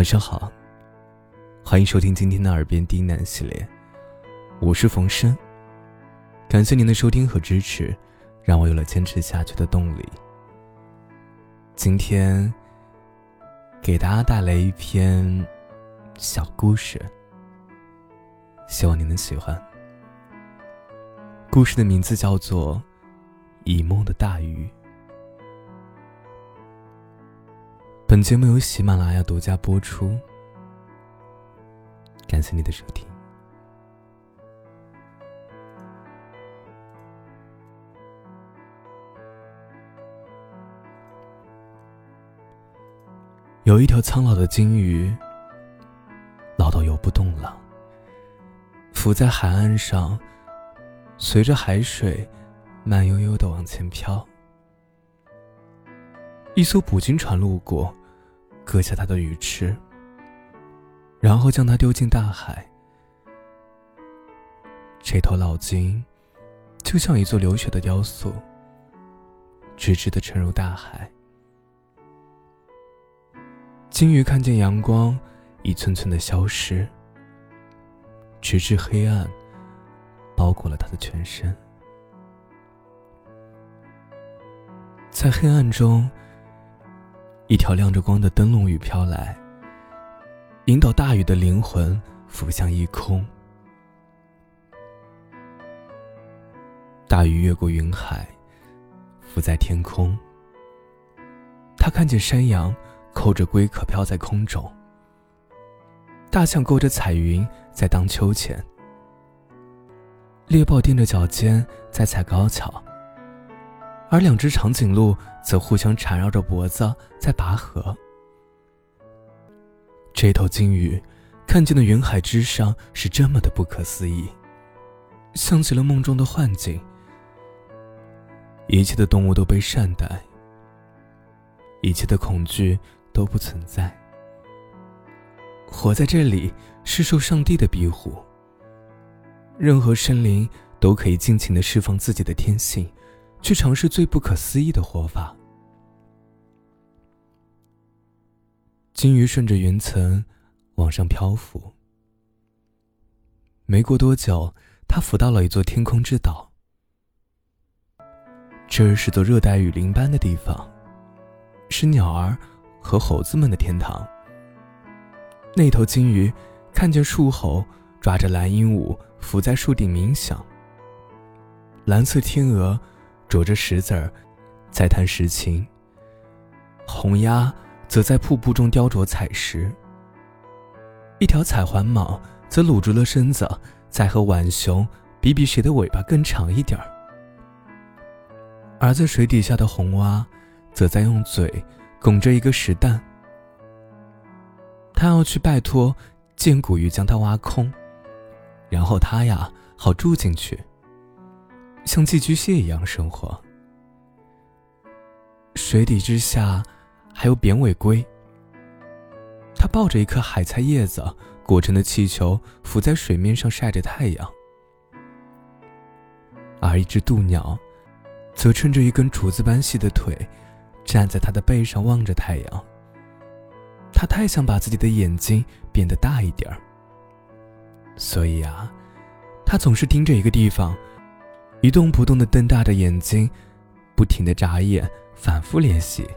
晚上好，欢迎收听今天的耳边低喃系列，我是冯生。感谢您的收听和支持，让我有了坚持下去的动力。今天给大家带来一篇小故事，希望你能喜欢。故事的名字叫做《以梦的大鱼》。本节目由喜马拉雅独家播出，感谢你的收听。有一条苍老的金鱼，老到游不动了，浮在海岸上，随着海水慢悠悠的往前飘。一艘捕鲸船路过。割下它的鱼翅，然后将它丢进大海。这头老鲸就像一座流血的雕塑，直直的沉入大海。鲸鱼看见阳光一寸寸的消失，直至黑暗包裹了它的全身。在黑暗中。一条亮着光的灯笼鱼飘来，引导大雨的灵魂浮向一空。大雨越过云海，浮在天空。他看见山羊扣着龟壳飘在空中，大象勾着彩云在荡秋千，猎豹踮着脚尖在踩高跷。而两只长颈鹿则互相缠绕着脖子在拔河。这头鲸鱼看见的云海之上是这么的不可思议，像极了梦中的幻境。一切的动物都被善待，一切的恐惧都不存在。活在这里是受上帝的庇护。任何生灵都可以尽情的释放自己的天性。去尝试最不可思议的活法。鲸鱼顺着云层往上漂浮，没过多久，它浮到了一座天空之岛。这是座热带雨林般的地方，是鸟儿和猴子们的天堂。那头鲸鱼看见树猴抓着蓝鹦鹉伏在树顶冥想，蓝色天鹅。啄着石子儿，在弹石琴。红鸭则在瀑布中雕琢彩石。一条彩环蟒则撸住了身子，在和浣熊比比谁的尾巴更长一点儿。而在水底下的红蛙，则在用嘴拱着一个石蛋。他要去拜托剑骨鱼将它挖空，然后他呀好住进去。像寄居蟹一样生活。水底之下，还有扁尾龟。它抱着一颗海菜叶子裹成的气球，浮在水面上晒着太阳。而一只渡鸟，则撑着一根竹子般细的腿，站在它的背上望着太阳。它太想把自己的眼睛变得大一点儿，所以啊，它总是盯着一个地方。一动不动的瞪大着眼睛，不停的眨眼，反复练习。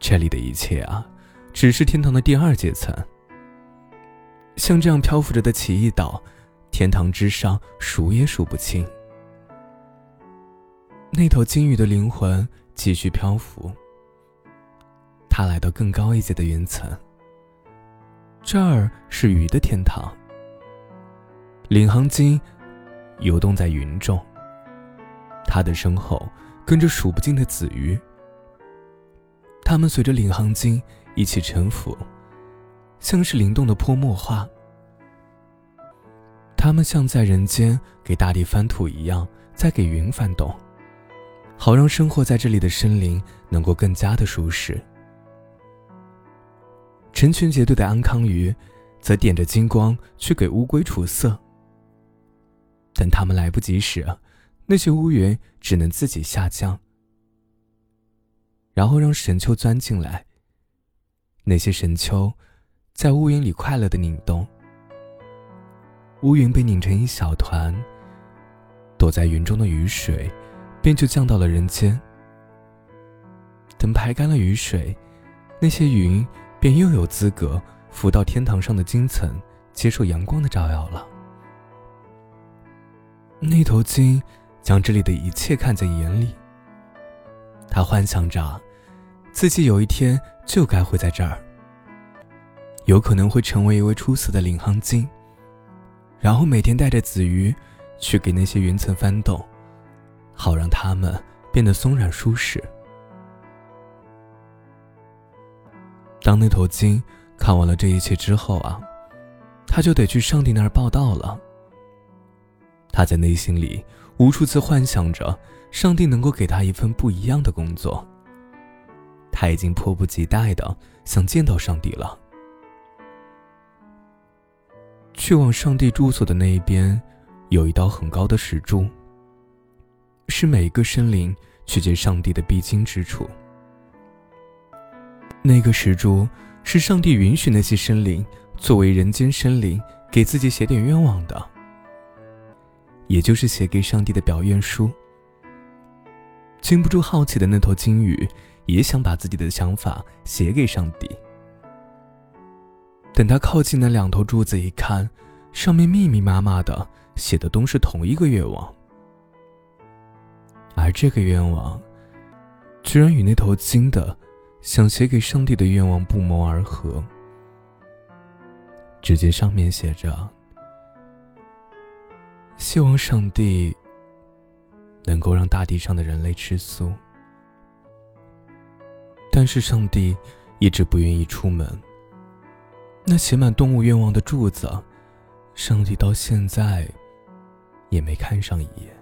这里的一切啊，只是天堂的第二阶层。像这样漂浮着的奇异岛，天堂之上数也数不清。那头鲸鱼的灵魂继续漂浮，它来到更高一阶的云层。这儿是鱼的天堂。领航鲸。游动在云中，他的身后跟着数不尽的子鱼。它们随着领航鲸一起沉浮，像是灵动的泼墨画。它们像在人间给大地翻土一样，在给云翻动，好让生活在这里的生灵能够更加的舒适。成群结队的安康鱼，则点着金光去给乌龟除色。等他们来不及时，那些乌云只能自己下降，然后让神丘钻进来，那些神丘在乌云里快乐的拧动，乌云被拧成一小团，躲在云中的雨水便就降到了人间。等排干了雨水，那些云便又有资格浮到天堂上的金层，接受阳光的照耀了。那头鲸将这里的一切看在眼里，他幻想着自己有一天就该会在这儿，有可能会成为一位出色的领航鲸，然后每天带着子鱼去给那些云层翻动，好让它们变得松软舒适。当那头鲸看完了这一切之后啊，他就得去上帝那儿报道了。他在内心里无数次幻想着，上帝能够给他一份不一样的工作。他已经迫不及待的想见到上帝了。去往上帝住所的那一边，有一道很高的石柱，是每一个生灵去见上帝的必经之处。那个石柱是上帝允许那些生灵作为人间生灵给自己写点愿望的，也就是写给上帝的表愿书。禁不住好奇的那头鲸鱼也想把自己的想法写给上帝。等他靠近那两头柱子一看，上面密密麻麻的写的都是同一个愿望，而这个愿望，居然与那头鲸的。想写给上帝的愿望不谋而合。只见上面写着：“希望上帝能够让大地上的人类吃素。”但是上帝一直不愿意出门。那写满动物愿望的柱子，上帝到现在也没看上一眼。